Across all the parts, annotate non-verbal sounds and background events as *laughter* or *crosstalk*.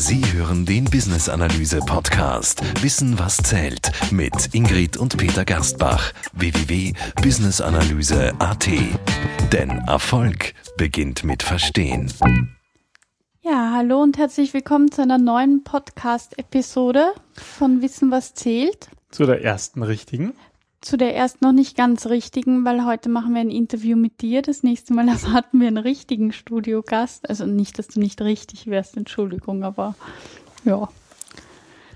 Sie hören den Business Analyse Podcast Wissen was zählt mit Ingrid und Peter Gerstbach www.businessanalyse.at. Denn Erfolg beginnt mit Verstehen. Ja, hallo und herzlich willkommen zu einer neuen Podcast Episode von Wissen was zählt. Zu der ersten richtigen zu der erst noch nicht ganz richtigen, weil heute machen wir ein Interview mit dir. Das nächste Mal *laughs* erwarten wir einen richtigen Studiogast. Also nicht, dass du nicht richtig wärst, Entschuldigung, aber ja.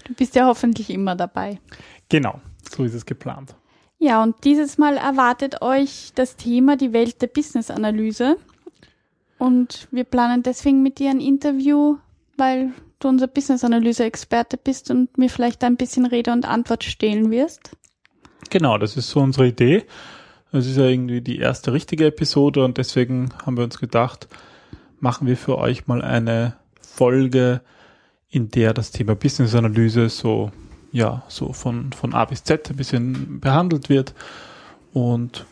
Du bist ja hoffentlich immer dabei. Genau, so ist es geplant. Ja, und dieses Mal erwartet euch das Thema die Welt der Business-Analyse. Und wir planen deswegen mit dir ein Interview, weil du unser Business-Analyse-Experte bist und mir vielleicht ein bisschen Rede und Antwort stehlen wirst. Genau, das ist so unsere Idee. Es ist ja irgendwie die erste richtige Episode und deswegen haben wir uns gedacht, machen wir für euch mal eine Folge, in der das Thema Business Analyse so, ja, so von, von A bis Z ein bisschen behandelt wird. Und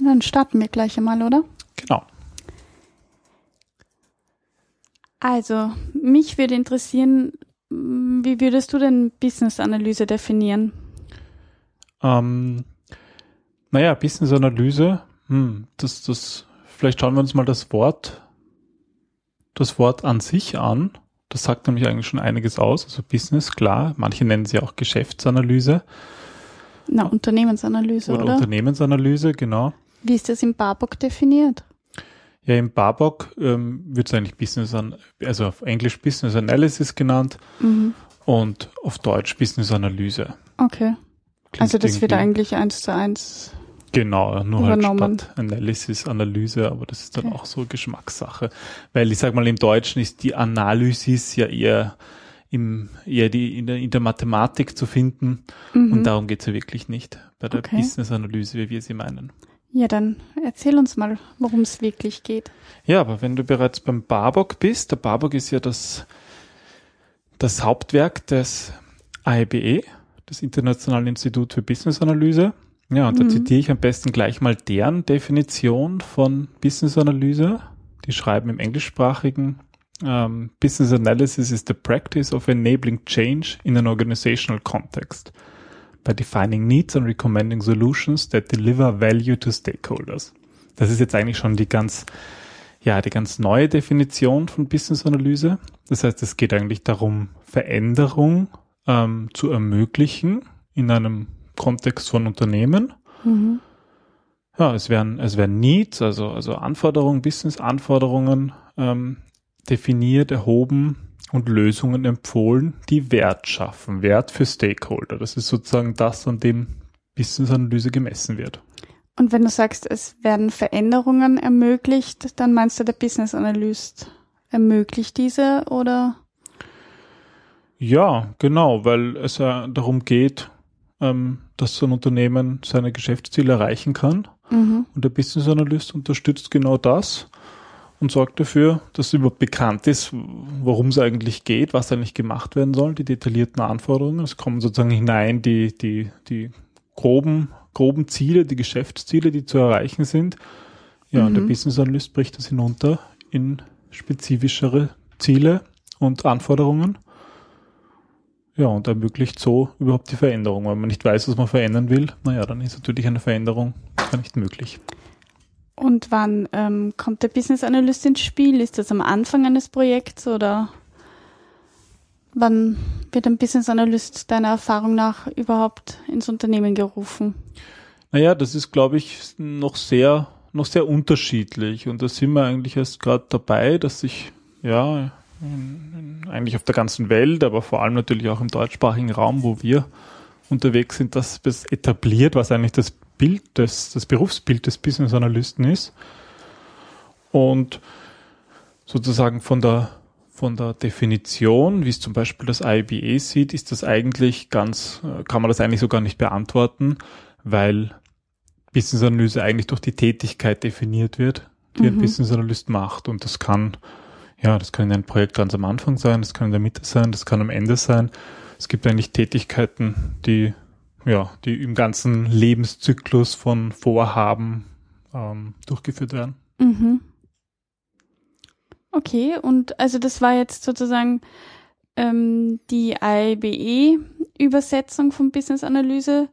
dann starten wir gleich einmal, oder? Genau. Also, mich würde interessieren, wie würdest du denn Business Analyse definieren? Ähm, naja, Business-Analyse, hm, das, das, vielleicht schauen wir uns mal das Wort, das Wort an sich an. Das sagt nämlich eigentlich schon einiges aus. Also Business, klar. Manche nennen sie auch Geschäftsanalyse. Na, Unternehmensanalyse, oder? Oder Unternehmensanalyse, genau. Wie ist das im Barbock definiert? Ja, im Barbock ähm, wird es eigentlich Business, an, also auf Englisch Business Analysis genannt mhm. und auf Deutsch Business Analyse. Okay. Also das wird eigentlich eins zu eins Genau, nur halt übernommen. halt statt Analysis, Analyse, aber das ist dann okay. auch so Geschmackssache. Weil ich sag mal, im Deutschen ist die Analysis ja eher im, eher die, in der, in der Mathematik zu finden. Mhm. Und darum geht's ja wirklich nicht bei der okay. Business-Analyse, wie wir sie meinen. Ja, dann erzähl uns mal, worum es wirklich geht. Ja, aber wenn du bereits beim Barbock bist, der Barbock ist ja das, das Hauptwerk des IBE, das Internationale Institut für Business Analyse. Ja, und da mhm. zitiere ich am besten gleich mal deren Definition von Business Analyse. Die schreiben im englischsprachigen um, ähm, Business Analysis is the practice of enabling change in an organizational context by defining needs and recommending solutions that deliver value to stakeholders. Das ist jetzt eigentlich schon die ganz, ja, die ganz neue Definition von Business Analyse. Das heißt, es geht eigentlich darum, Veränderung ähm, zu ermöglichen in einem Kontext von Unternehmen. Mhm. Ja, es werden, es werden Needs, also, also Anforderungen, Business-Anforderungen ähm, definiert, erhoben und Lösungen empfohlen, die Wert schaffen, Wert für Stakeholder. Das ist sozusagen das, an dem Business-Analyse gemessen wird. Und wenn du sagst, es werden Veränderungen ermöglicht, dann meinst du, der Business Analyst ermöglicht diese oder? Ja, genau, weil es ja darum geht, ähm, dass so ein Unternehmen seine Geschäftsziele erreichen kann. Mhm. Und der Business Analyst unterstützt genau das und sorgt dafür, dass überhaupt bekannt ist, worum es eigentlich geht, was eigentlich gemacht werden soll, die detaillierten Anforderungen. Es kommen sozusagen hinein die, die, die groben, groben Ziele, die Geschäftsziele, die zu erreichen sind. Ja, mhm. und der mhm. Business Analyst bricht das hinunter in spezifischere Ziele und Anforderungen ja, und ermöglicht so überhaupt die Veränderung. Wenn man nicht weiß, was man verändern will, naja, dann ist natürlich eine Veränderung gar nicht möglich. Und wann ähm, kommt der Business Analyst ins Spiel? Ist das am Anfang eines Projekts oder wann wird ein Business Analyst deiner Erfahrung nach überhaupt ins Unternehmen gerufen? Naja, das ist, glaube ich, noch sehr, noch sehr unterschiedlich. Und da sind wir eigentlich erst gerade dabei, dass sich ja eigentlich auf der ganzen Welt, aber vor allem natürlich auch im deutschsprachigen Raum, wo wir unterwegs sind, das etabliert, was eigentlich das Bild des, das Berufsbild des Business Analysten ist. Und sozusagen von der, von der Definition, wie es zum Beispiel das IBE sieht, ist das eigentlich ganz, kann man das eigentlich so gar nicht beantworten, weil Business Analyse eigentlich durch die Tätigkeit definiert wird, die mhm. ein Business Analyst macht. Und das kann ja, das kann in einem Projekt ganz am Anfang sein, das kann in der Mitte sein, das kann am Ende sein. Es gibt eigentlich Tätigkeiten, die, ja, die im ganzen Lebenszyklus von Vorhaben ähm, durchgeführt werden. Mhm. Okay, und also das war jetzt sozusagen ähm, die IBE-Übersetzung von Business Analyse.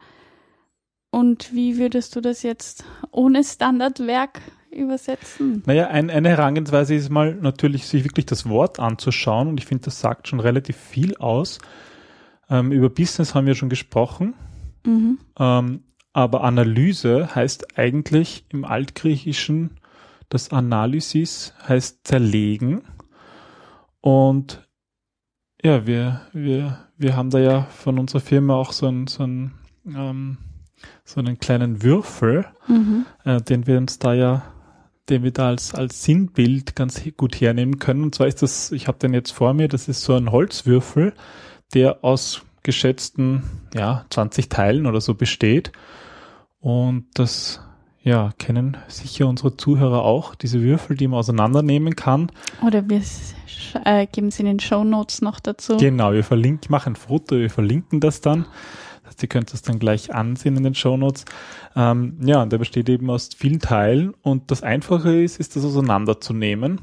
Und wie würdest du das jetzt ohne Standardwerk übersetzen? Naja, ein, eine Herangehensweise ist mal natürlich, sich wirklich das Wort anzuschauen. Und ich finde, das sagt schon relativ viel aus. Ähm, über Business haben wir schon gesprochen. Mhm. Ähm, aber Analyse heißt eigentlich im Altgriechischen, das Analysis heißt zerlegen. Und ja, wir, wir, wir haben da ja von unserer Firma auch so einen, so einen, ähm, so einen kleinen Würfel, Mhm. äh, den wir uns da ja, den wir da als, als Sinnbild ganz gut hernehmen können. Und zwar ist das, ich habe den jetzt vor mir, das ist so ein Holzwürfel, der aus geschätzten, ja, 20 Teilen oder so besteht. Und das, ja, kennen sicher unsere Zuhörer auch, diese Würfel, die man auseinandernehmen kann. Oder wir äh, geben es in den Show Notes noch dazu. Genau, wir verlinken, machen ein Foto, wir verlinken das dann. Heißt, ihr könnt das dann gleich ansehen in den Shownotes. Ähm, ja, und der besteht eben aus vielen Teilen und das Einfache ist, ist das auseinanderzunehmen.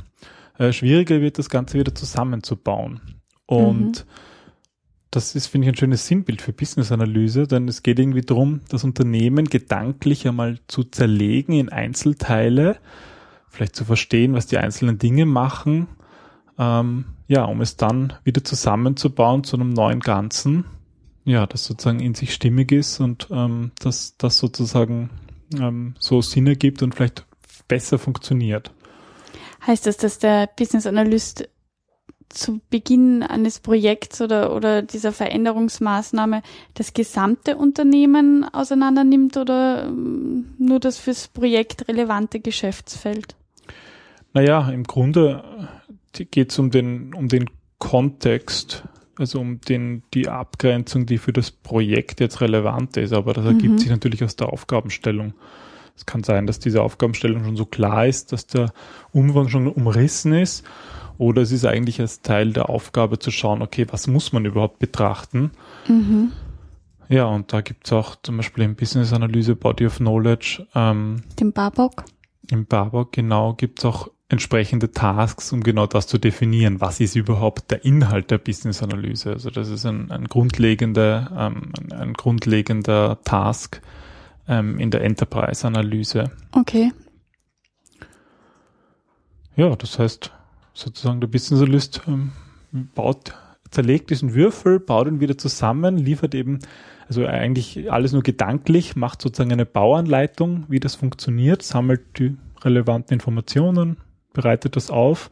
Äh, schwieriger wird das Ganze wieder zusammenzubauen. Und das ist, finde ich, ein schönes Sinnbild für Business-Analyse, denn es geht irgendwie darum, das Unternehmen gedanklich einmal zu zerlegen in Einzelteile, vielleicht zu verstehen, was die einzelnen Dinge machen, ähm, ja, um es dann wieder zusammenzubauen zu einem neuen Ganzen, ja, das sozusagen in sich stimmig ist und ähm, das, das sozusagen ähm, so Sinn ergibt und vielleicht besser funktioniert. Heißt das, dass der Business Analyst zu Beginn eines Projekts oder, oder dieser Veränderungsmaßnahme das gesamte Unternehmen auseinander nimmt oder ähm, nur das fürs Projekt relevante Geschäftsfeld? Naja, im Grunde geht es um den, um den Kontext, also um den, die Abgrenzung, die für das Projekt jetzt relevant ist, aber das ergibt Mhm. sich natürlich aus der Aufgabenstellung. Es kann sein, dass diese Aufgabenstellung schon so klar ist, dass der Umfang schon umrissen ist, oder es ist eigentlich als Teil der Aufgabe zu schauen, okay, was muss man überhaupt betrachten? Mhm. Ja, und da gibt es auch zum Beispiel im Business Analyse Body of Knowledge ähm, Den Barbock? im Barbock genau gibt es auch entsprechende Tasks, um genau das zu definieren. Was ist überhaupt der Inhalt der Business-Analyse? Also das ist ein, ein grundlegender, ähm, ein, ein grundlegender Task ähm, in der Enterprise-Analyse. Okay. Ja, das heißt sozusagen der Business Analyst ähm, baut, zerlegt diesen Würfel, baut ihn wieder zusammen, liefert eben, also eigentlich alles nur gedanklich, macht sozusagen eine Bauanleitung, wie das funktioniert, sammelt die relevanten Informationen, bereitet das auf,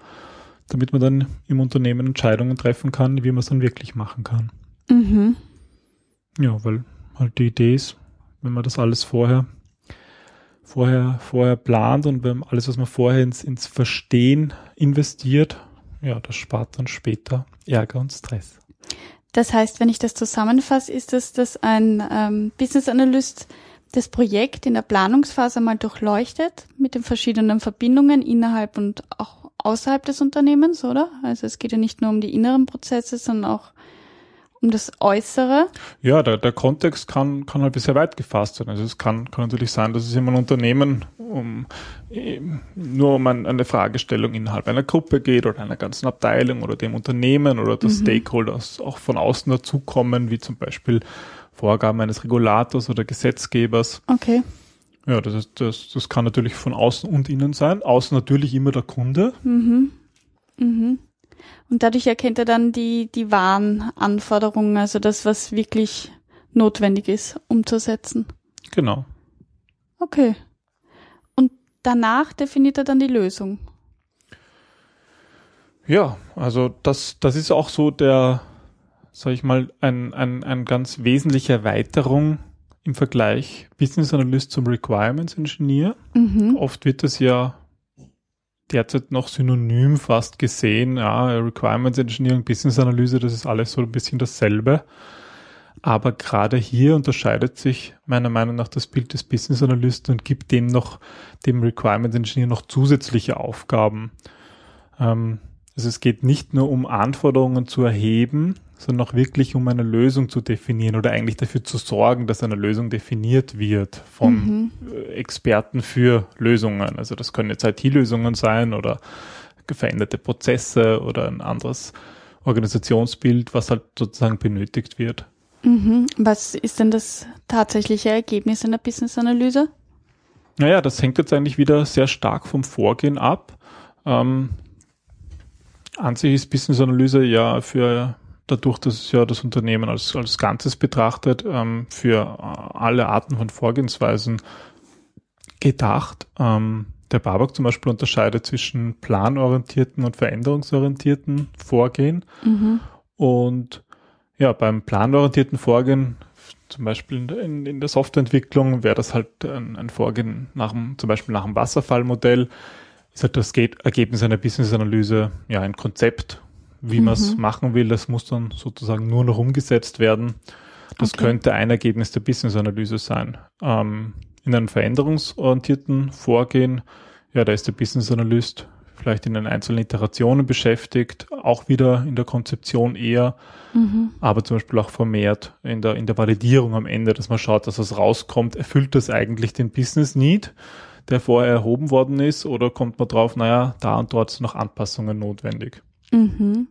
damit man dann im Unternehmen Entscheidungen treffen kann, wie man es dann wirklich machen kann. Mhm. Ja, weil halt die Idee ist, wenn man das alles vorher, vorher, vorher plant und wenn alles, was man vorher ins, ins Verstehen investiert, ja, das spart dann später Ärger und Stress. Das heißt, wenn ich das zusammenfasse, ist es, dass ein ähm, Business Analyst das Projekt in der Planungsphase mal durchleuchtet mit den verschiedenen Verbindungen innerhalb und auch außerhalb des Unternehmens, oder? Also es geht ja nicht nur um die inneren Prozesse, sondern auch um das Äußere. Ja, der, der Kontext kann, kann halt sehr weit gefasst sein. Also es kann, kann natürlich sein, dass es in einem Unternehmen um, nur um ein, eine Fragestellung innerhalb einer Gruppe geht oder einer ganzen Abteilung oder dem Unternehmen oder dass Mhm. Stakeholders auch von außen dazukommen, wie zum Beispiel Vorgaben eines Regulators oder Gesetzgebers. Okay. Ja, das, ist, das, das kann natürlich von außen und innen sein. Außen natürlich immer der Kunde. Mhm. Mhm. Und dadurch erkennt er dann die, die wahren Anforderungen, also das, was wirklich notwendig ist, umzusetzen. Genau. Okay. Und danach definiert er dann die Lösung. Ja, also das, das ist auch so der, sag ich mal, ein, ein, ein ganz wesentliche Erweiterung im Vergleich Business Analyst zum Requirements Engineer. Mhm. Oft wird das ja derzeit noch synonym fast gesehen. Ja, Requirements Engineering, Business Analyse, das ist alles so ein bisschen dasselbe. Aber gerade hier unterscheidet sich meiner Meinung nach das Bild des Business Analysten und gibt dem noch, dem Requirements Engineer noch zusätzliche Aufgaben. Ähm, also es geht nicht nur um Anforderungen zu erheben, sondern auch wirklich um eine Lösung zu definieren oder eigentlich dafür zu sorgen, dass eine Lösung definiert wird von Mhm. äh, Experten für Lösungen. Also das können jetzt IT-Lösungen sein oder veränderte Prozesse oder ein anderes Organisationsbild, was halt sozusagen benötigt wird. Mhm. Was ist denn das tatsächliche Ergebnis einer Business-Analyse? Naja, das hängt jetzt eigentlich wieder sehr stark vom Vorgehen ab. Ähm, an sich ist Business-Analyse ja für dadurch, dass es ja das Unternehmen als, als Ganzes betrachtet, ähm, für alle Arten von Vorgehensweisen gedacht. Ähm, der Babak zum Beispiel unterscheidet zwischen planorientierten und veränderungsorientierten Vorgehen. Mhm. Und ja, beim planorientierten Vorgehen, zum Beispiel in, in der Softwareentwicklung, wäre das halt ein, ein, Vorgehen nach dem, zum Beispiel nach dem Wasserfallmodell, ist halt das Ergebnis einer Business-Analyse ja ein Konzept, wie mhm. man es machen will. Das muss dann sozusagen nur noch umgesetzt werden. Das okay. könnte ein Ergebnis der Business-Analyse sein. Ähm, in einem veränderungsorientierten Vorgehen, ja, da ist der Business Analyst vielleicht in den einzelnen Iterationen beschäftigt, auch wieder in der Konzeption eher, mhm. aber zum Beispiel auch vermehrt in der, in der Validierung am Ende, dass man schaut, dass was rauskommt, erfüllt das eigentlich den Business Need, der vorher erhoben worden ist, oder kommt man drauf, naja, da und dort sind noch Anpassungen notwendig. Mhm.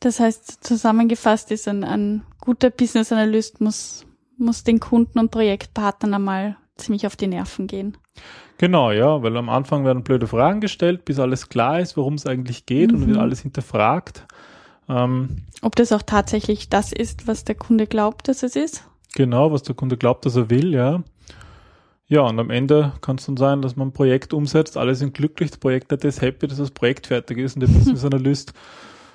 Das heißt, zusammengefasst ist ein, ein guter Business Analyst muss, muss den Kunden und Projektpartnern einmal ziemlich auf die Nerven gehen. Genau, ja, weil am Anfang werden blöde Fragen gestellt, bis alles klar ist, worum es eigentlich geht mhm. und wird alles hinterfragt. Ähm, Ob das auch tatsächlich das ist, was der Kunde glaubt, dass es ist? Genau, was der Kunde glaubt, dass er will, ja. Ja, und am Ende kann es dann sein, dass man ein Projekt umsetzt, alle sind glücklich, das Projekt ist happy, dass das Projekt fertig ist und *laughs* der Business Analyst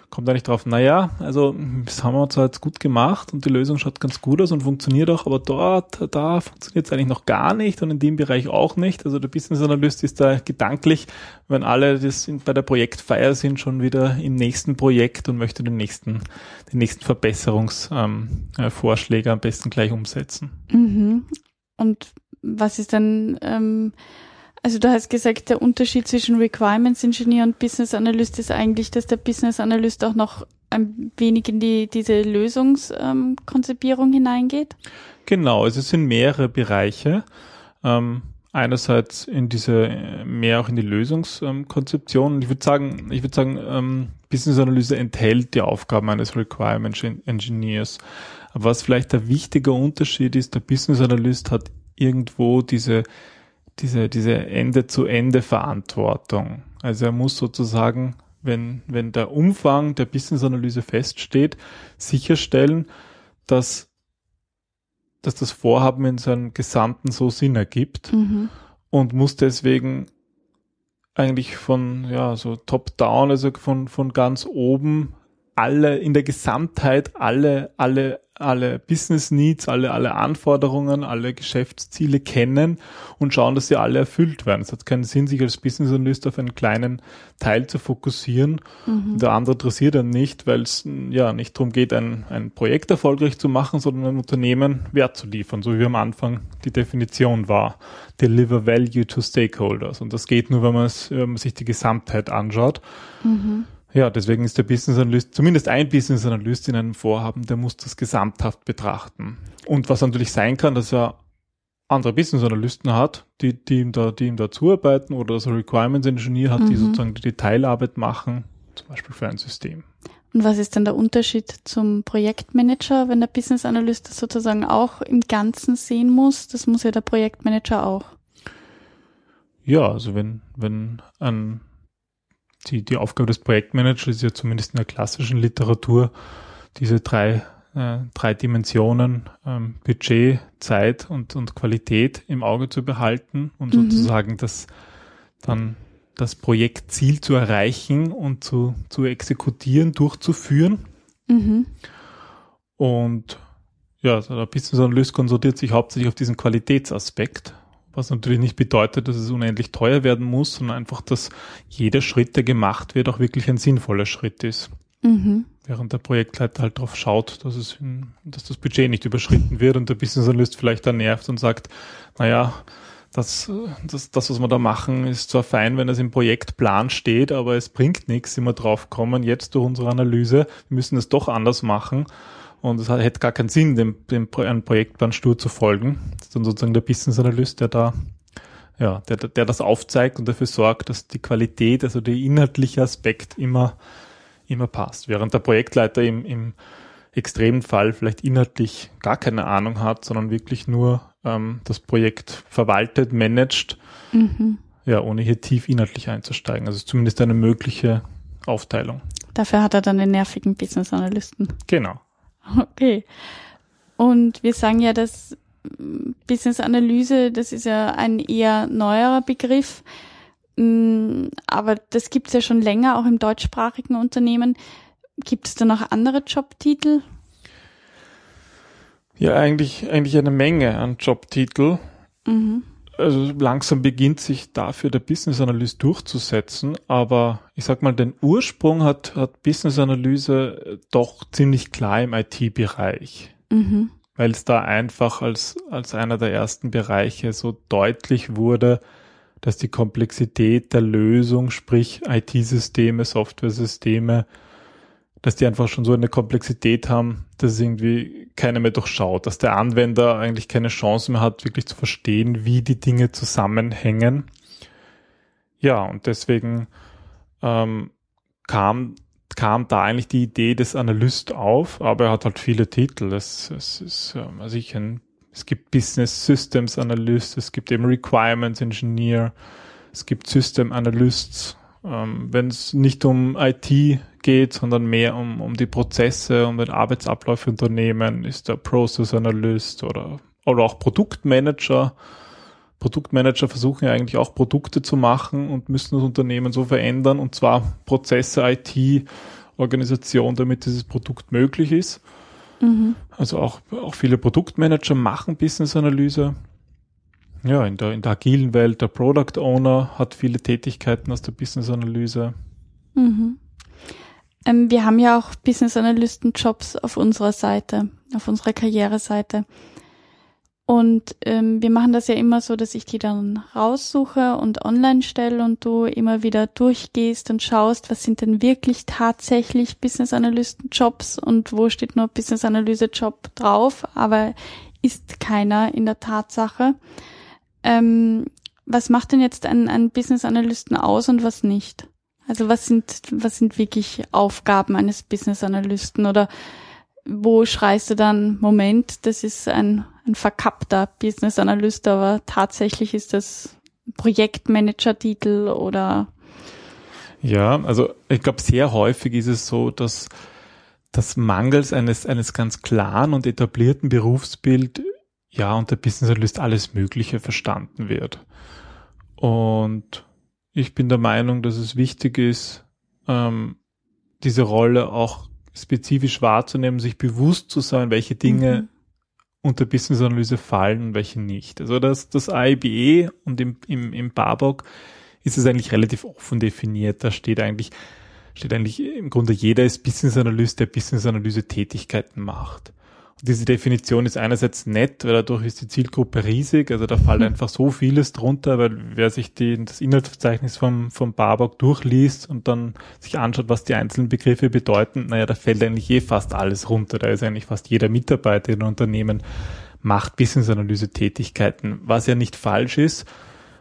kommt eigentlich drauf, naja, also das haben wir zwar jetzt gut gemacht und die Lösung schaut ganz gut aus und funktioniert auch, aber dort, da funktioniert es eigentlich noch gar nicht und in dem Bereich auch nicht. Also der Business Analyst ist da gedanklich, wenn alle das bei der Projektfeier sind, schon wieder im nächsten Projekt und möchte den nächsten, den nächsten Verbesserungsvorschläge ähm, am besten gleich umsetzen. Mhm. Und was ist dann ähm, also du hast gesagt, der Unterschied zwischen Requirements Engineer und Business Analyst ist eigentlich, dass der Business Analyst auch noch ein wenig in die, diese Lösungskonzipierung ähm, hineingeht? Genau, also es sind mehrere Bereiche. Ähm, einerseits in diese, mehr auch in die Lösungskonzeption. Ähm, ich würde sagen, ich würde sagen, ähm, Business Analyse enthält die Aufgaben eines Requirement Engineers. Aber was vielleicht der wichtige Unterschied ist, der Business Analyst hat irgendwo diese diese, diese Ende-zu-Ende-Verantwortung. Also er muss sozusagen, wenn, wenn der Umfang der Business-Analyse feststeht, sicherstellen, dass, dass das Vorhaben in seinem Gesamten so Sinn ergibt mhm. und muss deswegen eigentlich von, ja, so top-down, also von, von ganz oben alle, in der Gesamtheit alle, alle alle Business Needs, alle, alle Anforderungen, alle Geschäftsziele kennen und schauen, dass sie alle erfüllt werden. Es hat keinen Sinn, sich als Business Analyst auf einen kleinen Teil zu fokussieren. Mhm. Der andere interessiert dann nicht, weil es ja nicht darum geht, ein, ein Projekt erfolgreich zu machen, sondern ein Unternehmen Wert zu liefern, so wie am Anfang die Definition war. Deliver value to stakeholders. Und das geht nur, wenn man, es, wenn man sich die Gesamtheit anschaut. Mhm. Ja, deswegen ist der Business Analyst, zumindest ein Business Analyst in einem Vorhaben, der muss das gesamthaft betrachten. Und was natürlich sein kann, dass er andere Business Analysten hat, die, die ihm da, die ihm da zuarbeiten oder dass er Requirements Engineer hat, mhm. die sozusagen die Detailarbeit machen, zum Beispiel für ein System. Und was ist denn der Unterschied zum Projektmanager, wenn der Business Analyst das sozusagen auch im Ganzen sehen muss? Das muss ja der Projektmanager auch. Ja, also wenn, wenn ein die, die Aufgabe des Projektmanagers ist ja zumindest in der klassischen Literatur, diese drei, äh, drei Dimensionen ähm, Budget, Zeit und, und Qualität im Auge zu behalten und mhm. sozusagen das dann das Projektziel zu erreichen und zu, zu exekutieren, durchzuführen. Mhm. Und ja, also der Business Analyst konzentriert sich hauptsächlich auf diesen Qualitätsaspekt was natürlich nicht bedeutet, dass es unendlich teuer werden muss, sondern einfach, dass jeder Schritt, der gemacht wird, auch wirklich ein sinnvoller Schritt ist. Mhm. Während der Projektleiter halt darauf schaut, dass es, in, dass das Budget nicht überschritten wird und der Business Analyst vielleicht dann nervt und sagt, naja, das, das, das, was wir da machen, ist zwar fein, wenn es im Projektplan steht, aber es bringt nichts, immer drauf kommen, jetzt durch unsere Analyse, wir müssen es doch anders machen. Und es hätte gar keinen Sinn, dem, dem einem Projektplan stur zu folgen. Das ist dann sozusagen der Business Analyst, der da ja, der, der das aufzeigt und dafür sorgt, dass die Qualität, also der inhaltliche Aspekt immer, immer passt. Während der Projektleiter im, im extremen Fall vielleicht inhaltlich gar keine Ahnung hat, sondern wirklich nur ähm, das Projekt verwaltet, managt, mhm. ja, ohne hier tief inhaltlich einzusteigen. Also zumindest eine mögliche Aufteilung. Dafür hat er dann den nervigen Business Analysten. Genau. *laughs* Okay. Und wir sagen ja, dass Business Analyse, das ist ja ein eher neuerer Begriff, mm, aber das gibt es ja schon länger, auch im deutschsprachigen Unternehmen. Gibt es da noch andere Jobtitel? Ja, eigentlich, eigentlich eine Menge an Jobtitel. Mhm. Also langsam beginnt sich dafür der Business Analyst durchzusetzen, aber ich sag mal, den Ursprung hat, hat Business Analyse doch ziemlich klar im IT-Bereich. Mhm weil es da einfach als, als einer der ersten Bereiche so deutlich wurde, dass die Komplexität der Lösung, sprich IT-Systeme, Software-Systeme, dass die einfach schon so eine Komplexität haben, dass irgendwie keiner mehr durchschaut, dass der Anwender eigentlich keine Chance mehr hat, wirklich zu verstehen, wie die Dinge zusammenhängen. Ja, und deswegen ähm, kam kam da eigentlich die Idee des Analyst auf, aber er hat halt viele Titel. Es, es ist, ähm, also ich es gibt Business Systems Analyst, es gibt eben Requirements Engineer, es gibt System Analysts. Ähm, Wenn es nicht um IT geht, sondern mehr um, um die Prozesse, um den Arbeitsablauf Unternehmen, ist der Process Analyst oder, oder auch Produktmanager. Produktmanager versuchen ja eigentlich auch Produkte zu machen und müssen das Unternehmen so verändern und zwar Prozesse, IT, Organisation, damit dieses Produkt möglich ist. Mhm. Also auch, auch viele Produktmanager machen Business-Analyse. Ja, in der, in der agilen Welt, der Product Owner hat viele Tätigkeiten aus der Business-Analyse. Mhm. Ähm, wir haben ja auch Business-Analysten-Jobs auf unserer Seite, auf unserer Karriereseite. Und ähm, wir machen das ja immer so, dass ich die dann raussuche und online stelle und du immer wieder durchgehst und schaust, was sind denn wirklich tatsächlich Business Analysten Jobs und wo steht nur Business Analyse Job drauf, aber ist keiner in der Tatsache. Ähm, was macht denn jetzt ein, ein Business Analysten aus und was nicht? Also was sind, was sind wirklich Aufgaben eines Business Analysten oder wo schreist du dann, Moment, das ist ein, ein verkappter Business Analyst, aber tatsächlich ist das Projektmanager-Titel oder ja, also ich glaube, sehr häufig ist es so, dass das mangels eines, eines ganz klaren und etablierten Berufsbild ja unter Business Analyst alles Mögliche verstanden wird. Und ich bin der Meinung, dass es wichtig ist, ähm, diese Rolle auch spezifisch wahrzunehmen, sich bewusst zu sein, welche Dinge mhm. unter Business Analyse fallen und welche nicht. Also das, das AIBE und im, im, im BABOK ist es eigentlich relativ offen definiert. Da steht eigentlich, steht eigentlich im Grunde jeder ist Business Analyst, der Business Analyse Tätigkeiten macht diese Definition ist einerseits nett, weil dadurch ist die Zielgruppe riesig, also da fällt mhm. einfach so vieles drunter, weil wer sich die, das Inhaltsverzeichnis vom, vom Barbock durchliest und dann sich anschaut, was die einzelnen Begriffe bedeuten, naja, da fällt eigentlich eh fast alles runter. Da ist eigentlich fast jeder Mitarbeiter in Unternehmen macht Business-Analyse-Tätigkeiten, was ja nicht falsch ist,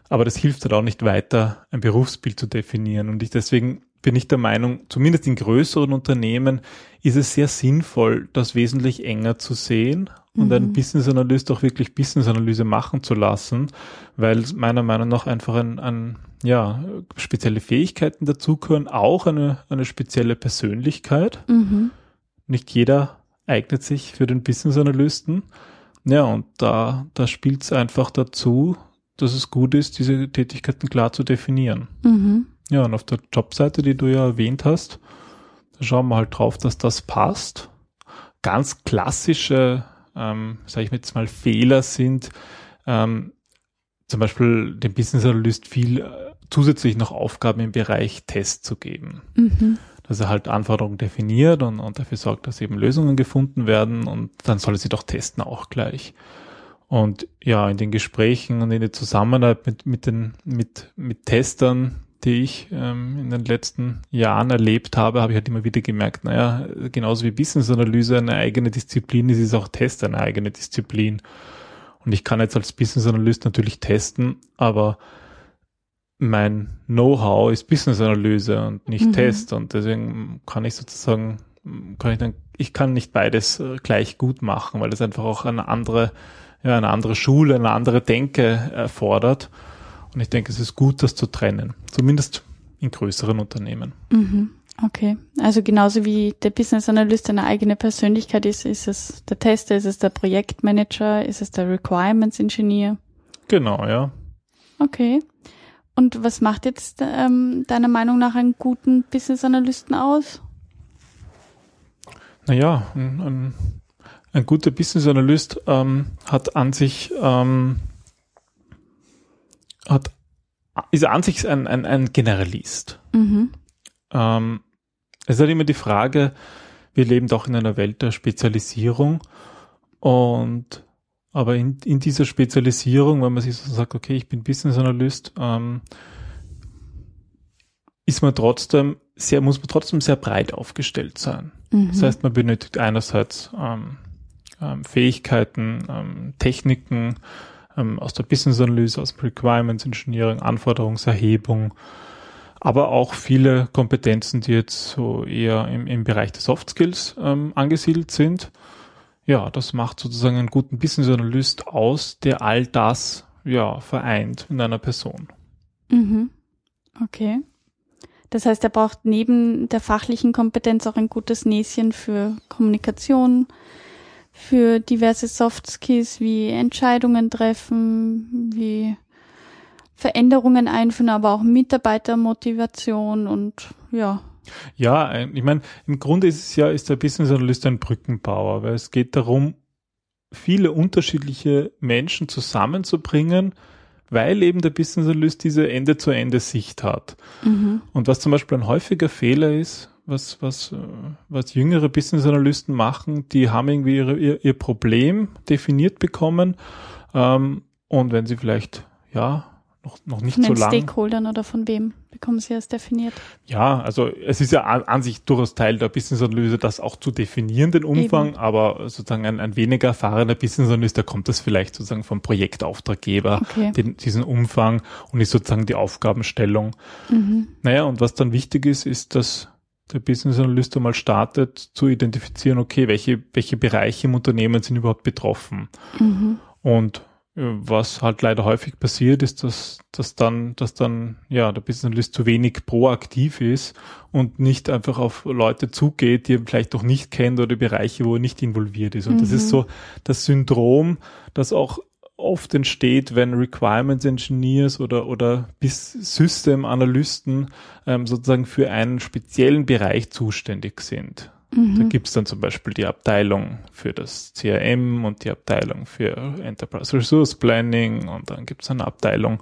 aber das hilft halt auch nicht weiter, ein Berufsbild zu definieren. Und ich deswegen bin ich der Meinung, zumindest in größeren Unternehmen ist es sehr sinnvoll, das wesentlich enger zu sehen und mhm. einen Business Analyst auch wirklich Business Analyse machen zu lassen, weil meiner Meinung nach einfach ein, ein ja, spezielle Fähigkeiten dazugehören, auch eine, eine spezielle Persönlichkeit. Mhm. Nicht jeder eignet sich für den Business Analysten. Ja, und da, da spielt es einfach dazu, dass es gut ist, diese Tätigkeiten klar zu definieren. Mhm. Ja, und auf der Jobseite, die du ja erwähnt hast, da schauen wir halt drauf, dass das passt. Ganz klassische, ähm, sage ich jetzt mal, Fehler sind, ähm, zum Beispiel dem Business Analyst viel äh, zusätzlich noch Aufgaben im Bereich Test zu geben. Mhm. Dass er halt Anforderungen definiert und, und dafür sorgt, dass eben Lösungen gefunden werden und dann soll er sie doch testen auch gleich. Und ja, in den Gesprächen und in der Zusammenarbeit mit, mit den, mit, mit Testern die ich ähm, in den letzten Jahren erlebt habe, habe ich halt immer wieder gemerkt, naja, genauso wie Business Analyse eine eigene Disziplin ist, ist auch Test eine eigene Disziplin. Und ich kann jetzt als Business Analyst natürlich testen, aber mein Know-how ist Business Analyse und nicht mhm. Test. Und deswegen kann ich sozusagen, kann ich dann, ich kann nicht beides äh, gleich gut machen, weil es einfach auch eine andere, ja, eine andere Schule, eine andere Denke erfordert. Und ich denke, es ist gut, das zu trennen. Zumindest in größeren Unternehmen. Mhm. Okay, also genauso wie der Business Analyst eine eigene Persönlichkeit ist, ist es der Tester, ist es der Projektmanager, ist es der Requirements Engineer? Genau, ja. Okay. Und was macht jetzt ähm, deiner Meinung nach einen guten Business Analysten aus? Naja, ein, ein, ein guter Business Analyst ähm, hat an sich ähm, hat ist an sich ein, ein, ein Generalist. Mhm. Ähm, es ist halt immer die Frage, wir leben doch in einer Welt der Spezialisierung und aber in, in dieser Spezialisierung, wenn man sich so sagt, okay, ich bin Business Analyst, ähm, ist man trotzdem sehr, muss man trotzdem sehr breit aufgestellt sein. Mhm. Das heißt, man benötigt einerseits ähm, ähm, Fähigkeiten, ähm, Techniken ähm, aus der Business Analyse, aus Requirements Engineering, Anforderungserhebung, aber auch viele Kompetenzen, die jetzt so eher im, im Bereich der Soft Skills ähm, angesiedelt sind. Ja, das macht sozusagen einen guten Business Analyst aus, der all das ja vereint in einer Person. Mhm. Okay. Das heißt, er braucht neben der fachlichen Kompetenz auch ein gutes Näschen für Kommunikation, für diverse Soft Skills wie Entscheidungen treffen, wie Veränderungen einführen, aber auch Mitarbeitermotivation und ja. Ja, ich meine, im Grunde ist es ja, ist der Business Analyst ein Brückenbauer, weil es geht darum, viele unterschiedliche Menschen zusammenzubringen, weil eben der Business Analyst diese Ende-zu-Ende-Sicht hat. Mhm. Und was zum Beispiel ein häufiger Fehler ist, was, was, was jüngere Business Analysten machen, die haben irgendwie ihre, ihr, ihr Problem definiert bekommen. Ähm, und wenn sie vielleicht, ja, noch, noch nicht von so lang. Von den Stakeholdern oder von wem bekommen Sie es definiert? Ja, also es ist ja an, an sich durchaus Teil der Business-Analyse, das auch zu definieren, den Umfang, Eben. aber sozusagen ein, ein weniger erfahrener Business-Analyst, da kommt das vielleicht sozusagen vom Projektauftraggeber, okay. den, diesen Umfang und ist sozusagen die Aufgabenstellung. Mhm. Naja, und was dann wichtig ist, ist, dass der Business Analyst einmal startet, zu identifizieren, okay, welche, welche Bereiche im Unternehmen sind überhaupt betroffen. Mhm. Und was halt leider häufig passiert, ist, dass, dass dann, dass dann, ja, der Business Analyst zu wenig proaktiv ist und nicht einfach auf Leute zugeht, die er vielleicht auch nicht kennt oder Bereiche, wo er nicht involviert ist. Und mhm. das ist mhm. so das Syndrom, das auch oft entsteht, wenn Requirements Engineers oder, oder bis System Analysten ähm, sozusagen für einen speziellen Bereich zuständig sind. Mhm. Da gibt's dann zum Beispiel die Abteilung für das CRM und die Abteilung für Enterprise Resource Planning und dann gibt's eine Abteilung,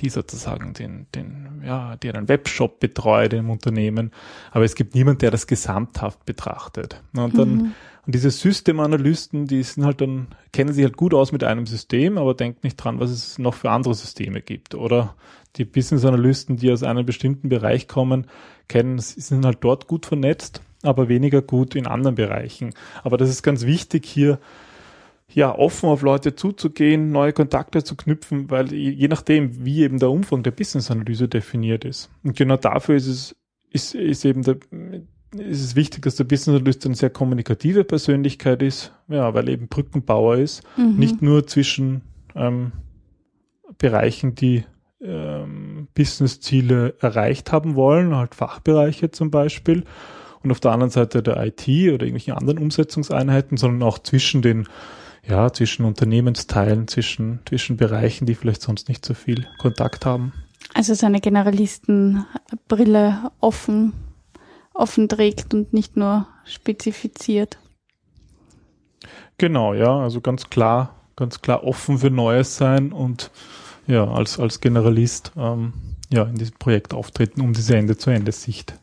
die sozusagen den, den, ja, die einen Webshop betreut im Unternehmen. Aber es gibt niemand, der das gesamthaft betrachtet. Und dann, mhm. und diese Systemanalysten, die sind halt dann, kennen sich halt gut aus mit einem System, aber denken nicht dran, was es noch für andere Systeme gibt. Oder die Business Analysten, die aus einem bestimmten Bereich kommen, kennen, sind halt dort gut vernetzt aber weniger gut in anderen Bereichen. Aber das ist ganz wichtig hier, ja, offen auf Leute zuzugehen, neue Kontakte zu knüpfen, weil je nachdem, wie eben der Umfang der Business-Analyse definiert ist. Und genau dafür ist es, ist, ist eben der, ist es wichtig, dass der Business Analyst eine sehr kommunikative Persönlichkeit ist, ja, weil eben Brückenbauer ist, mhm. nicht nur zwischen ähm, Bereichen, die ähm, Business-Ziele erreicht haben wollen, halt Fachbereiche zum Beispiel, und auf der anderen Seite der IT oder irgendwelchen anderen Umsetzungseinheiten, sondern auch zwischen den, ja, zwischen Unternehmensteilen, zwischen, zwischen Bereichen, die vielleicht sonst nicht so viel Kontakt haben. Also seine Generalistenbrille offen, offen trägt und nicht nur spezifiziert. Genau, ja, also ganz klar, ganz klar offen für Neues sein und ja, als, als Generalist ähm, ja, in diesem Projekt auftreten, um diese Ende-zu-Ende-Sicht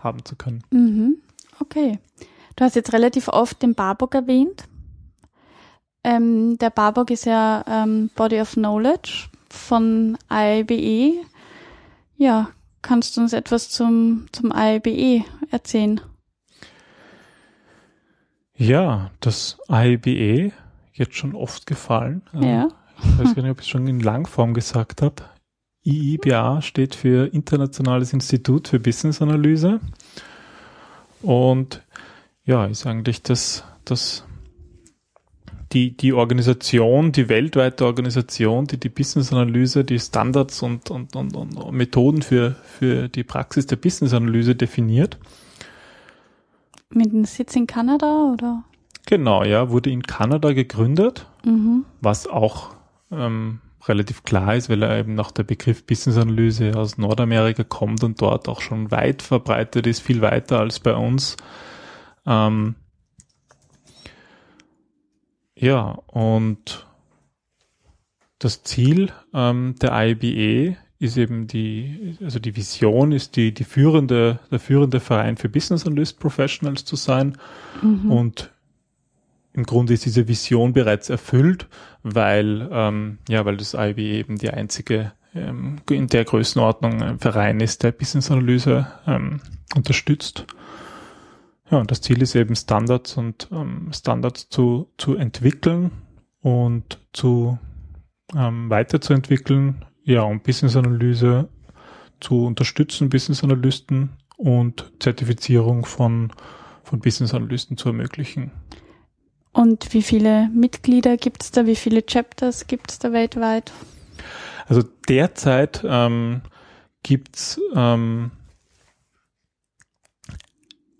haben zu können. Mhm. Okay. Du hast jetzt relativ oft den Barbock erwähnt. Ähm, der Barbock ist ja ähm, Body of Knowledge von IBE. Ja, kannst du uns etwas zum, zum IBE erzählen? Ja, das IBE jetzt schon oft gefallen. Ja. Ich weiß gar nicht, ob ich es schon in Langform gesagt habe. IIBA steht für Internationales Institut für Business Analyse. Und ja, ist eigentlich das, das die, die Organisation, die weltweite Organisation, die die Business Analyse, die Standards und, und, und, und Methoden für, für die Praxis der Business Analyse definiert. Mit einem Sitz in Kanada oder? Genau, ja, wurde in Kanada gegründet, Mhm. was auch ähm, relativ klar ist, weil er eben nach der Begriff Business Analyse aus Nordamerika kommt und dort auch schon weit verbreitet ist, viel weiter als bei uns. Ähm, ja, und das Ziel ähm, der IBE ist eben die, also die Vision ist die, die führende, der führende Verein für Business Analyst Professionals zu sein. Mhm. Und im Grunde ist diese Vision bereits erfüllt, weil, ähm, ja, weil das IBE eben die einzige ähm, in der Größenordnung ein Verein ist, der Business Analyse ähm, unterstützt. Ja, und das Ziel ist eben Standards und ähm, Standards zu, zu entwickeln und zu ähm, weiterzuentwickeln, ja, um Business Analyse zu unterstützen, Business Analysten und Zertifizierung von, von Business Analysten zu ermöglichen. Und wie viele Mitglieder gibt es da? Wie viele Chapters gibt es da weltweit? Also derzeit ähm, gibt's ähm,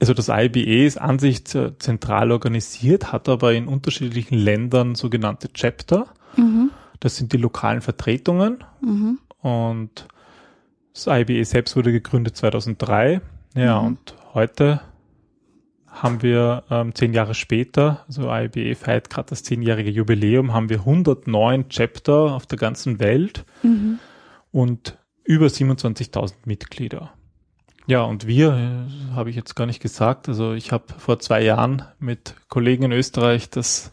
also das IBE ist an sich zentral organisiert, hat aber in unterschiedlichen Ländern sogenannte Chapter. Mhm. Das sind die lokalen Vertretungen Mhm. und das IBE selbst wurde gegründet 2003. Ja, Mhm. und heute haben wir ähm, zehn Jahre später, also IBE feiert gerade das zehnjährige Jubiläum, haben wir 109 Chapter auf der ganzen Welt Mhm. und über 27.000 Mitglieder. Ja, und wir, äh, habe ich jetzt gar nicht gesagt, also ich habe vor zwei Jahren mit Kollegen in Österreich das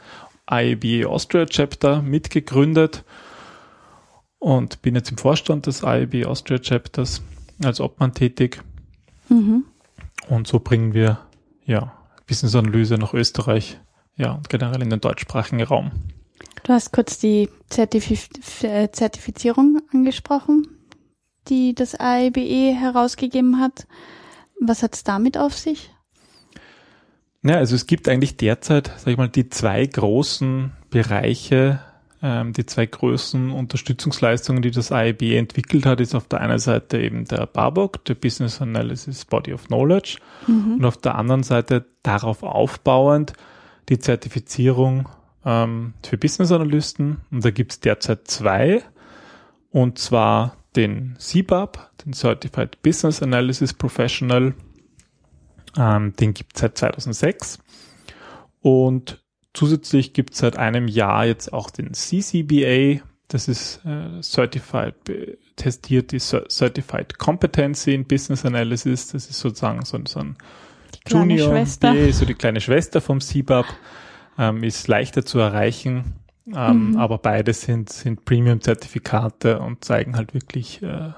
IAB Austria Chapter mitgegründet und bin jetzt im Vorstand des IAB Austria Chapters als Obmann tätig Mhm. und so bringen wir ja Business Analyse nach Österreich ja und generell in den deutschsprachigen Raum. Du hast kurz die Zertif äh, Zertifizierung angesprochen, die das AIBE herausgegeben hat. Was hat es damit auf sich? Ja, also es gibt eigentlich derzeit, sag ich mal, die zwei großen Bereiche, ähm, die zwei großen Unterstützungsleistungen, die das AIB entwickelt hat, ist auf der einen Seite eben der BABOK, der Business Analysis Body of Knowledge, Mhm. und auf der anderen Seite darauf aufbauend die Zertifizierung ähm, für Business Analysten. Und da gibt es derzeit zwei, und zwar den CBAP, den Certified Business Analysis Professional, ähm, den gibt es seit 2006. Und zusätzlich gibt es seit einem Jahr jetzt auch den CCBA. Das ist äh, Certified, testiert die Cer- Certified Competency in Business Analysis. Das ist sozusagen so, so ein Junior. BA, so die kleine Schwester vom CBAP. Ähm, ist leichter zu erreichen. Ähm, Mhm. Aber beide sind, sind Premium-Zertifikate und zeigen halt wirklich äh,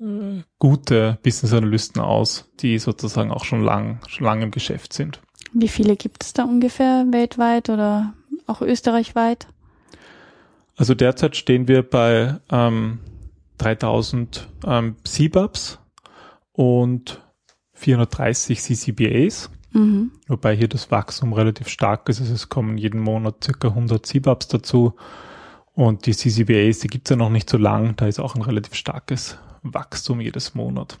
äh, gute Business-Analysten aus, die sozusagen auch schon lang, schon lange im Geschäft sind. Wie viele gibt es da ungefähr weltweit oder auch österreichweit? Also derzeit stehen wir bei ähm, 3000 ähm, CBAPs und 430 CCBAs, Mhm. wobei hier das Wachstum relativ stark ist. Also es kommen jeden Monat circa 100 CBAPs dazu und die CCBAs, die gibt's ja noch nicht so lang, da ist auch ein relativ starkes Wachstum jedes Monat.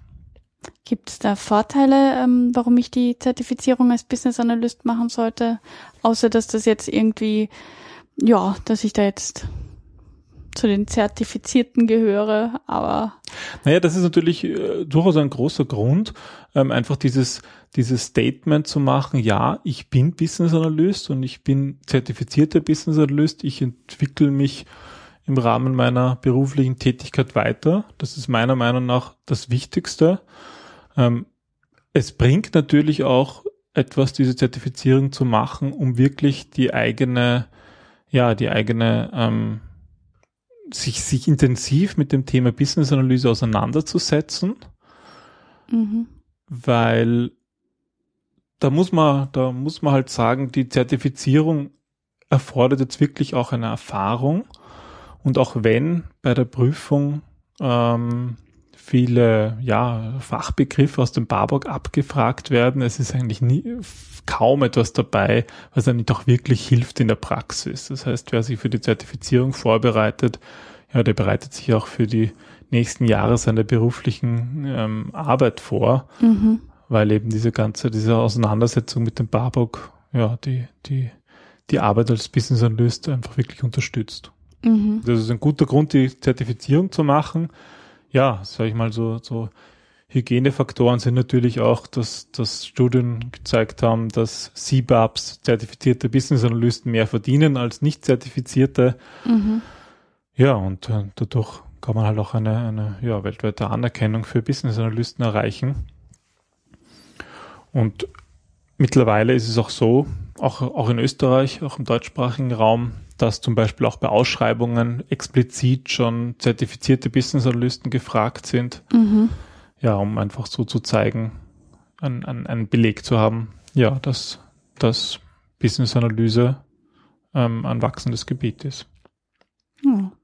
Gibt es da Vorteile, ähm, warum ich die Zertifizierung als Business Analyst machen sollte? Außer dass das jetzt irgendwie, ja, dass ich da jetzt zu den Zertifizierten gehöre, aber Naja, das ist natürlich äh, durchaus ein großer Grund, ähm, einfach dieses, dieses Statement zu machen, ja, ich bin Business Analyst und ich bin zertifizierter Business Analyst, ich entwickle mich im Rahmen meiner beruflichen Tätigkeit weiter. Das ist meiner Meinung nach das Wichtigste. Ähm, es bringt natürlich auch etwas, diese Zertifizierung zu machen, um wirklich die eigene, ja, die eigene ähm, sich, sich intensiv mit dem Thema Business Analyse auseinanderzusetzen, mhm. weil da muss man, da muss man halt sagen, die Zertifizierung erfordert jetzt wirklich auch eine Erfahrung. Und auch wenn bei der Prüfung ähm, viele ja, Fachbegriffe aus dem Barbock abgefragt werden, es ist eigentlich nie, kaum etwas dabei, was einem doch wirklich hilft in der Praxis. Das heißt, wer sich für die Zertifizierung vorbereitet, ja, der bereitet sich auch für die nächsten Jahre seiner beruflichen ähm, Arbeit vor, mhm. Weil eben diese ganze, diese Auseinandersetzung mit dem Barbock, ja, die, die, die Arbeit als Business Analyst einfach wirklich unterstützt. Mhm. Das ist ein guter Grund, die Zertifizierung zu machen. Ja, sage ich mal so, so Hygienefaktoren sind natürlich auch, dass, dass Studien gezeigt haben, dass CBAPs, zertifizierte Business Analysten, mehr verdienen als nicht zertifizierte. Mhm. Ja, und äh, dadurch kann man halt auch eine, eine ja, weltweite Anerkennung für Business Analysten erreichen. Und mittlerweile ist es auch so, auch, auch in Österreich, auch im deutschsprachigen Raum, dass zum Beispiel auch bei Ausschreibungen explizit schon zertifizierte Business Analysten gefragt sind. Mhm ja, um einfach so zu zeigen, einen, einen, einen Beleg zu haben, ja, dass, dass Business Analyse ähm, ein wachsendes Gebiet ist.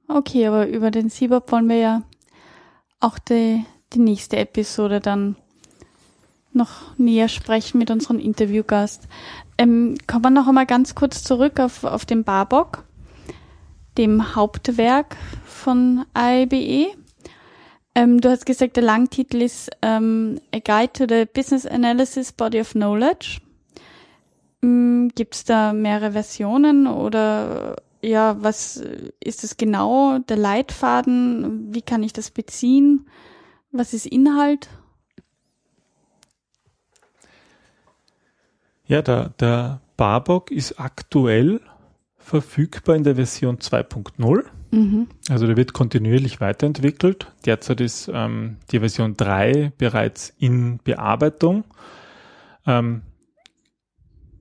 Okay, aber über den CBOP wollen wir ja auch die, die nächste Episode dann noch näher sprechen mit unserem Interviewgast. Ähm, kommen wir noch einmal ganz kurz zurück auf, auf den Barbock, dem Hauptwerk von AIBE. Ähm, du hast gesagt, der Langtitel ist ähm, A Guide to the Business Analysis Body of Knowledge. Ähm, Gibt es da mehrere Versionen oder ja, was ist das genau? Der Leitfaden? Wie kann ich das beziehen? Was ist Inhalt? Ja, der, der Barbock ist aktuell verfügbar in der Version 2.0. Mhm. Also der wird kontinuierlich weiterentwickelt. Derzeit ist ähm, die Version 3 bereits in Bearbeitung. Ähm,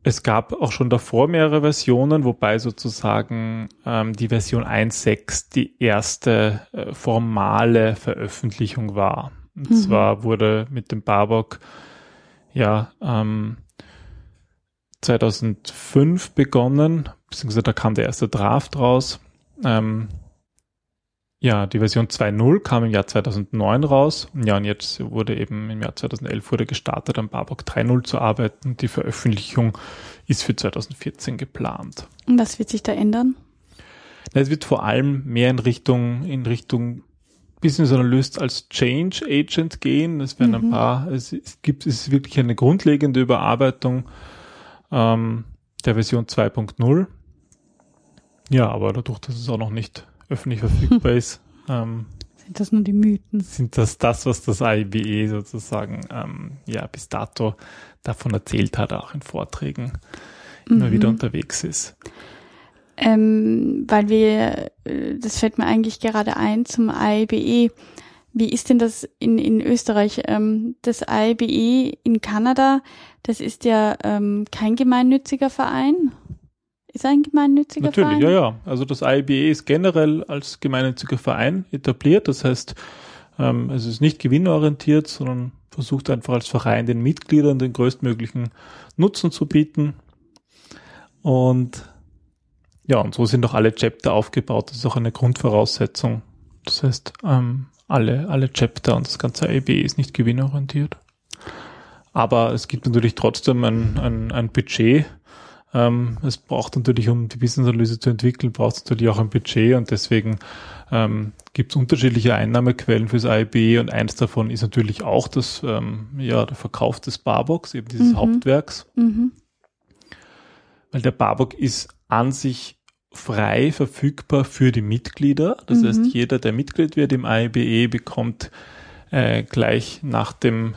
es gab auch schon davor mehrere Versionen, wobei sozusagen ähm, die Version 1.6 die erste äh, formale Veröffentlichung war. Und mhm. zwar wurde mit dem Barbock ja ähm, 2005 begonnen, beziehungsweise da kam der erste Draft raus. Ähm, ja, die Version 2.0 kam im Jahr 2009 raus. Ja, und jetzt wurde eben im Jahr 2011 wurde gestartet, am Barbock 3.0 zu arbeiten. Die Veröffentlichung ist für 2014 geplant. Und was wird sich da ändern? Es wird vor allem mehr in Richtung, in Richtung Business Analyst als Change Agent gehen. Es werden mhm. ein paar, es, gibt, es ist wirklich eine grundlegende Überarbeitung ähm, der Version 2.0. Ja, aber dadurch, dass es auch noch nicht öffentlich verfügbar *laughs* ist, ähm, sind das nur die Mythen? Sind das das, was das IBE sozusagen ähm, ja bis dato davon erzählt hat, auch in Vorträgen mhm. immer wieder unterwegs ist? Ähm, weil wir, äh, das fällt mir eigentlich gerade ein zum IBE. Wie ist denn das in, in Österreich? Ähm, das IBE in Kanada, das ist ja ähm, kein gemeinnütziger Verein. Ist ein gemeinnütziger Natürlich, Verein? Natürlich, ja, ja. Also das IBE ist generell als gemeinnütziger Verein etabliert. Das heißt, ähm, es ist nicht gewinnorientiert, sondern versucht einfach als Verein den Mitgliedern den größtmöglichen Nutzen zu bieten. Und ja, und so sind auch alle Chapter aufgebaut. Das ist auch eine Grundvoraussetzung. Das heißt, ähm, alle, alle Chapter und das ganze IBE ist nicht gewinnorientiert. Aber es gibt natürlich trotzdem ein, ein, ein Budget, ähm, es braucht natürlich, um die Business-Analyse zu entwickeln, braucht es natürlich auch ein Budget und deswegen ähm, gibt es unterschiedliche Einnahmequellen fürs AIB und eins davon ist natürlich auch das, ähm, ja, der Verkauf des Barbox, eben dieses mhm. Hauptwerks. Mhm. Weil der Barbock ist an sich frei verfügbar für die Mitglieder. Das mhm. heißt, jeder, der Mitglied wird im AIBE, bekommt äh, gleich nach dem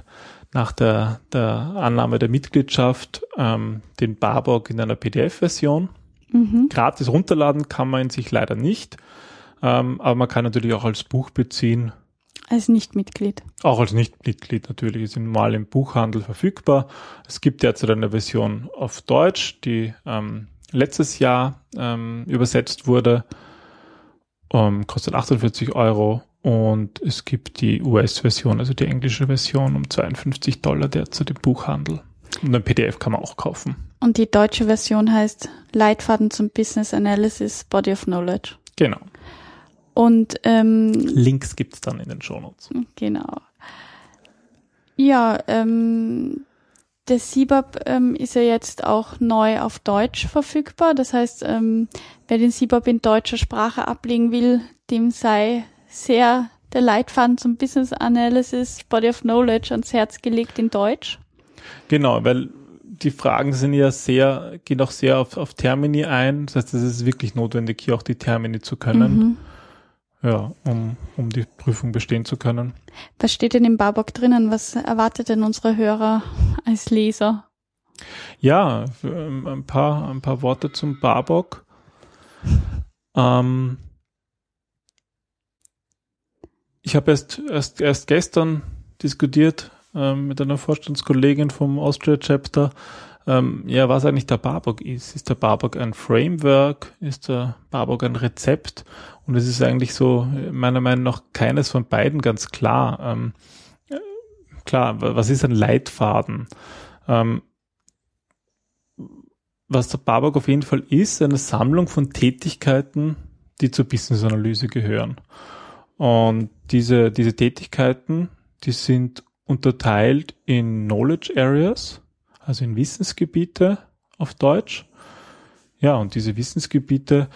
nach der, der Annahme der Mitgliedschaft ähm, den Barbock in einer PDF-Version. Mhm. Gratis runterladen kann man in sich leider nicht, ähm, aber man kann natürlich auch als Buch beziehen. Als Nichtmitglied. Auch als Nichtmitglied natürlich, ist normal im Buchhandel verfügbar. Es gibt derzeit eine Version auf Deutsch, die ähm, letztes Jahr ähm, übersetzt wurde, ähm, kostet 48 Euro und es gibt die US-Version, also die englische Version um 52 Dollar derzeit im Buchhandel. Und ein PDF kann man auch kaufen. Und die deutsche Version heißt Leitfaden zum Business Analysis Body of Knowledge. Genau. Und ähm, Links gibt's dann in den Shownotes. genau. Ja, ähm, der CBAP ähm, ist ja jetzt auch neu auf Deutsch verfügbar. Das heißt, ähm, wer den CBAP in deutscher Sprache ablegen will, dem sei sehr der Leitfaden zum Business Analysis Body of Knowledge ans Herz gelegt in Deutsch. Genau, weil die Fragen sind ja sehr, gehen auch sehr auf, auf Termini ein. Das heißt, es ist wirklich notwendig, hier auch die Termini zu können. Mhm. Ja, um, um die Prüfung bestehen zu können. Was steht denn im Barbock drinnen? Was erwartet denn unsere Hörer als Leser? Ja, ähm, ein paar, ein paar Worte zum Barbock. Ähm, ich habe erst, erst, erst gestern diskutiert ähm, mit einer Vorstandskollegin vom Austria Chapter, ähm, ja, was eigentlich der Barbock ist. Ist der Barbock ein Framework? Ist der Barbock ein Rezept? Und es ist eigentlich so, meiner Meinung nach, keines von beiden ganz klar. Ähm, äh, klar, was ist ein Leitfaden? Ähm, was der Barbock auf jeden Fall ist, eine Sammlung von Tätigkeiten, die zur Business-Analyse gehören. Und diese, diese Tätigkeiten, die sind unterteilt in Knowledge Areas, also in Wissensgebiete auf Deutsch. Ja, und diese Wissensgebiete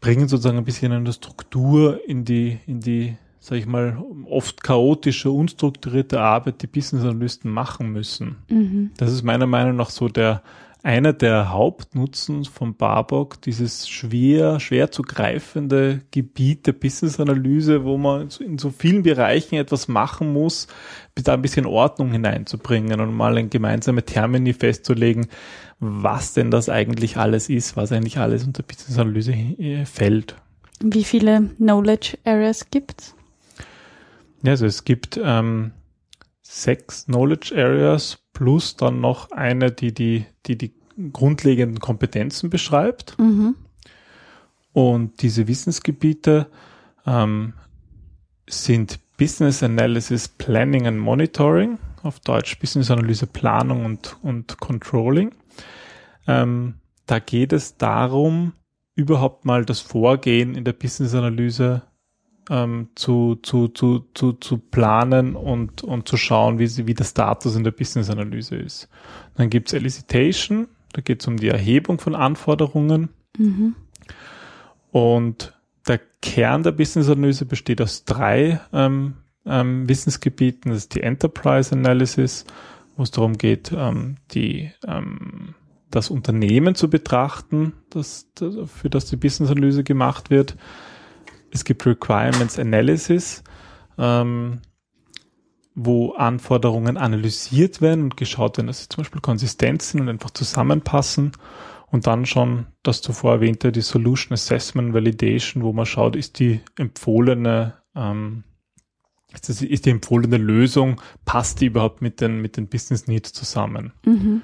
bringen sozusagen ein bisschen eine Struktur in die, in die, sag ich mal, oft chaotische, unstrukturierte Arbeit, die Business Analysten machen müssen. Mhm. Das ist meiner Meinung nach so der, einer der Hauptnutzen von Barbock, dieses schwer, schwer zu greifende Gebiet der Business-Analyse, wo man in so vielen Bereichen etwas machen muss, bis da ein bisschen Ordnung hineinzubringen und mal ein gemeinsame Termini festzulegen, was denn das eigentlich alles ist, was eigentlich alles unter Business-Analyse äh, fällt. Wie viele Knowledge Areas gibt's? Ja, also es gibt ähm, sechs Knowledge Areas plus dann noch eine, die die, die, die grundlegenden Kompetenzen beschreibt. Mhm. Und diese Wissensgebiete ähm, sind Business Analysis, Planning and Monitoring, auf Deutsch Business Analyse, Planung und, und Controlling. Ähm, da geht es darum, überhaupt mal das Vorgehen in der Business Analyse ähm, zu, zu, zu, zu, zu planen und, und zu schauen, wie, sie, wie der Status in der Business-Analyse ist. Dann gibt's Elicitation, da geht's um die Erhebung von Anforderungen. Mhm. Und der Kern der Business-Analyse besteht aus drei ähm, ähm, Wissensgebieten. Das ist die Enterprise Analysis, wo es darum geht, ähm, die, ähm, das Unternehmen zu betrachten, das, für das die Business-Analyse gemacht wird. Es gibt Requirements Analysis, ähm, wo Anforderungen analysiert werden und geschaut werden, dass sie zum Beispiel konsistent sind und einfach zusammenpassen. Und dann schon das zuvor erwähnte, die Solution Assessment Validation, wo man schaut, ist die empfohlene, ähm, ist, das, ist die empfohlene Lösung, passt die überhaupt mit den, mit den Business Needs zusammen? Mhm.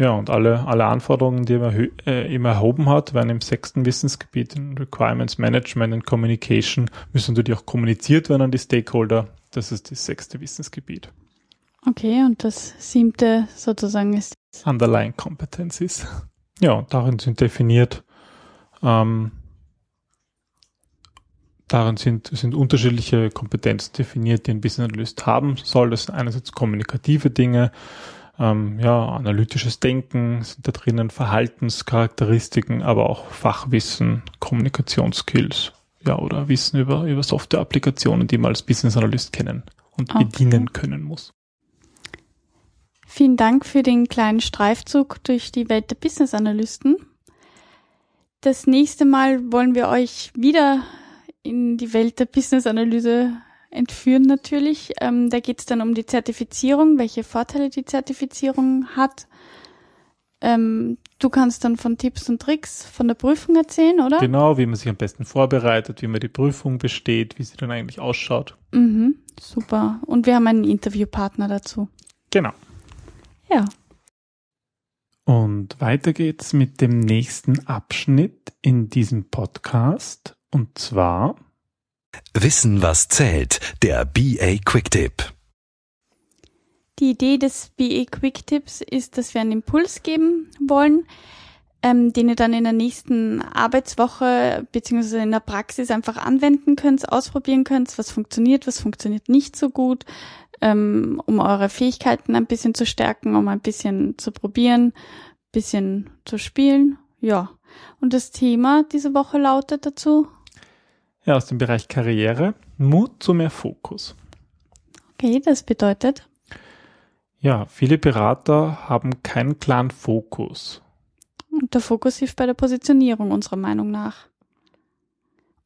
Ja, und alle, alle Anforderungen, die man äh, immer erhoben hat, werden im sechsten Wissensgebiet in Requirements Management und Communication, müssen natürlich auch kommuniziert werden an die Stakeholder. Das ist das sechste Wissensgebiet. Okay, und das siebte sozusagen ist. Underlying Competencies. Ja, und darin sind definiert, ähm, darin sind, sind unterschiedliche Kompetenzen definiert, die ein Business Analyst haben soll. Das sind einerseits kommunikative Dinge, ähm, ja, analytisches Denken sind da drinnen, Verhaltenscharakteristiken, aber auch Fachwissen, Kommunikationsskills, ja, oder Wissen über, über Software-Applikationen, die man als Business Analyst kennen und Okay. bedienen können muss. Vielen Dank für den kleinen Streifzug durch die Welt der Business Analysten. Das nächste Mal wollen wir euch wieder in die Welt der Business Analyse entführen natürlich. Ähm, da geht es dann um die Zertifizierung, welche Vorteile die Zertifizierung hat. Ähm, du kannst dann von Tipps und Tricks von der Prüfung erzählen, oder? Genau, wie man sich am besten vorbereitet, wie man die Prüfung besteht, wie sie dann eigentlich ausschaut. Mhm, super. Und wir haben einen Interviewpartner dazu. Genau. Ja. Und weiter geht's mit dem nächsten Abschnitt in diesem Podcast. Und zwar Wissen, was zählt. Der BA Quick Tip. Die Idee des BE Quick Tips ist, dass wir einen Impuls geben wollen, ähm, den ihr dann in der nächsten Arbeitswoche beziehungsweise in der Praxis einfach anwenden könnt, ausprobieren könnt, was funktioniert, was funktioniert nicht so gut, ähm, um eure Fähigkeiten ein bisschen zu stärken, um ein bisschen zu probieren, bisschen zu spielen. Ja. Und das Thema diese Woche lautet dazu? Ja, aus dem Bereich Karriere, Mut zu mehr Fokus. Okay, das bedeutet? Ja, viele Berater haben keinen klaren Fokus. Und der Fokus hilft bei der Positionierung unserer Meinung nach.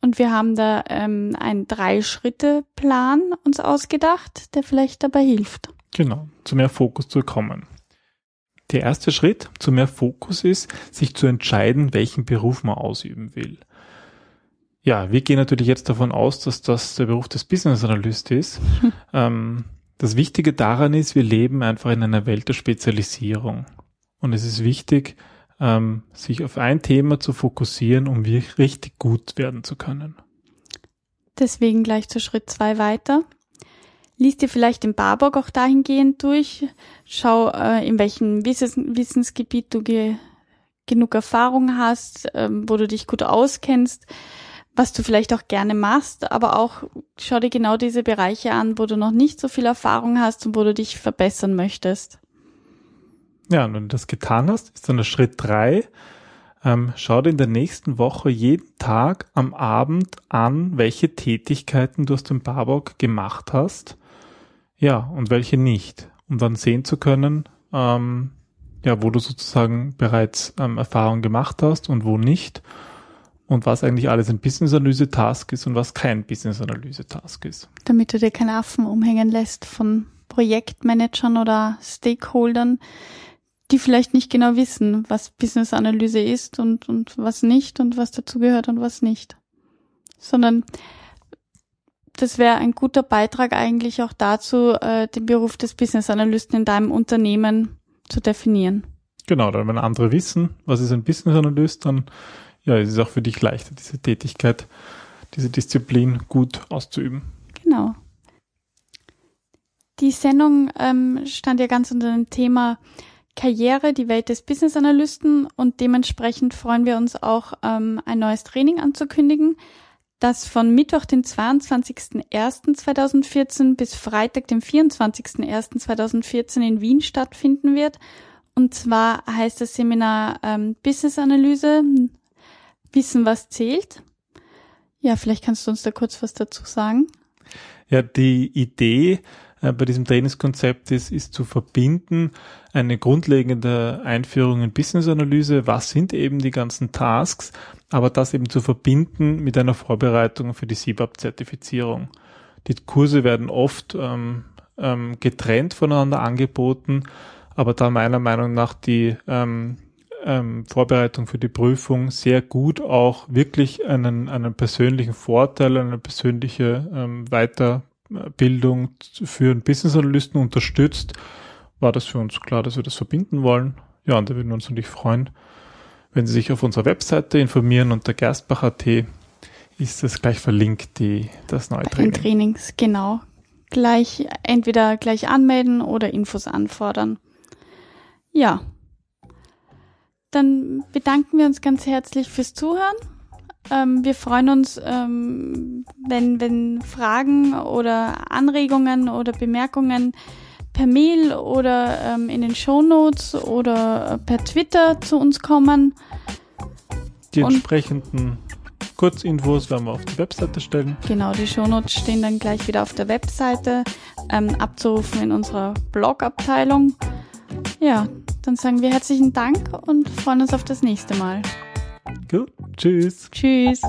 Und wir haben da ähm, einen Drei-Schritte-Plan uns ausgedacht, der vielleicht dabei hilft. Genau, zu mehr Fokus zu kommen. Der erste Schritt zu mehr Fokus ist, sich zu entscheiden, welchen Beruf man ausüben will. Ja, wir gehen natürlich jetzt davon aus, dass das der Beruf des Business Analyst ist. *laughs* ähm, das Wichtige daran ist, wir leben einfach in einer Welt der Spezialisierung. Und es ist wichtig, ähm, sich auf ein Thema zu fokussieren, um wirklich richtig gut werden zu können. Deswegen gleich zu Schritt zwei weiter. Lies dir vielleicht den Barbock auch dahingehend durch. Schau, äh, in welchem Wissens Wissensgebiet du ge genug Erfahrung hast, ähm, wo du dich gut auskennst, was du vielleicht auch gerne machst, aber auch schau dir genau diese Bereiche an, wo du noch nicht so viel Erfahrung hast und wo du dich verbessern möchtest. Ja, und wenn du das getan hast, ist dann der Schritt drei. Ähm, schau dir in der nächsten Woche jeden Tag am Abend an, welche Tätigkeiten du aus dem Barbock gemacht hast. Ja, und welche nicht. Um dann sehen zu können, ähm, ja, wo du sozusagen bereits ähm, Erfahrung gemacht hast und wo nicht. Und was eigentlich alles ein Business-Analyse-Task ist und was kein Business-Analyse-Task ist. Damit du dir keine Affen umhängen lässt von Projektmanagern oder Stakeholdern, die vielleicht nicht genau wissen, was Business-Analyse ist und, und was nicht und was dazugehört und was nicht. Sondern das wäre ein guter Beitrag eigentlich auch dazu, äh, den Beruf des Business-Analysten in deinem Unternehmen zu definieren. Genau, dann wenn andere wissen, was ist ein Business-Analyst, dann ja, es ist auch für dich leichter, diese Tätigkeit, diese Disziplin gut auszuüben. Genau. Die Sendung ähm, stand ja ganz unter dem Thema Karriere, die Welt des Business Analysten und dementsprechend freuen wir uns auch, ähm, ein neues Training anzukündigen, das von Mittwoch, den 22.01.2014 bis Freitag, dem 24.01.2014 in Wien stattfinden wird. Und zwar heißt das Seminar ähm, Business Analyse, Wissen, was zählt. Ja, vielleicht kannst du uns da kurz was dazu sagen. Ja, die Idee äh, bei diesem Trainingskonzept ist, ist zu verbinden eine grundlegende Einführung in Business-Analyse, was sind eben die ganzen Tasks, aber das eben zu verbinden mit einer Vorbereitung für die CBAP-Zertifizierung. Die Kurse werden oft ähm, ähm, getrennt voneinander angeboten, aber da meiner Meinung nach die ähm, ähm, Vorbereitung für die Prüfung sehr gut auch wirklich einen, einen persönlichen Vorteil, eine persönliche ähm, Weiter Bildung für einen Business Analysten unterstützt, war das für uns klar, dass wir das verbinden wollen. Ja, und da würden wir uns natürlich freuen, wenn Sie sich auf unserer Webseite informieren unter gerstbach.at ist das gleich verlinkt, die, das neue Training. Trainings, genau. Gleich, entweder gleich anmelden oder Infos anfordern. Ja. Dann bedanken wir uns ganz herzlich fürs Zuhören ähm, wir freuen uns, ähm, wenn, wenn Fragen oder Anregungen oder Bemerkungen per Mail oder ähm, in den Shownotes oder per Twitter zu uns kommen. Die entsprechenden Kurzinfos werden wir auf die Webseite stellen. Genau, die Shownotes stehen dann gleich wieder auf der Webseite ähm, abzurufen in unserer Blogabteilung. Ja, dann sagen wir herzlichen Dank und freuen uns auf das nächste Mal. Gut, tschüss. Tschüss.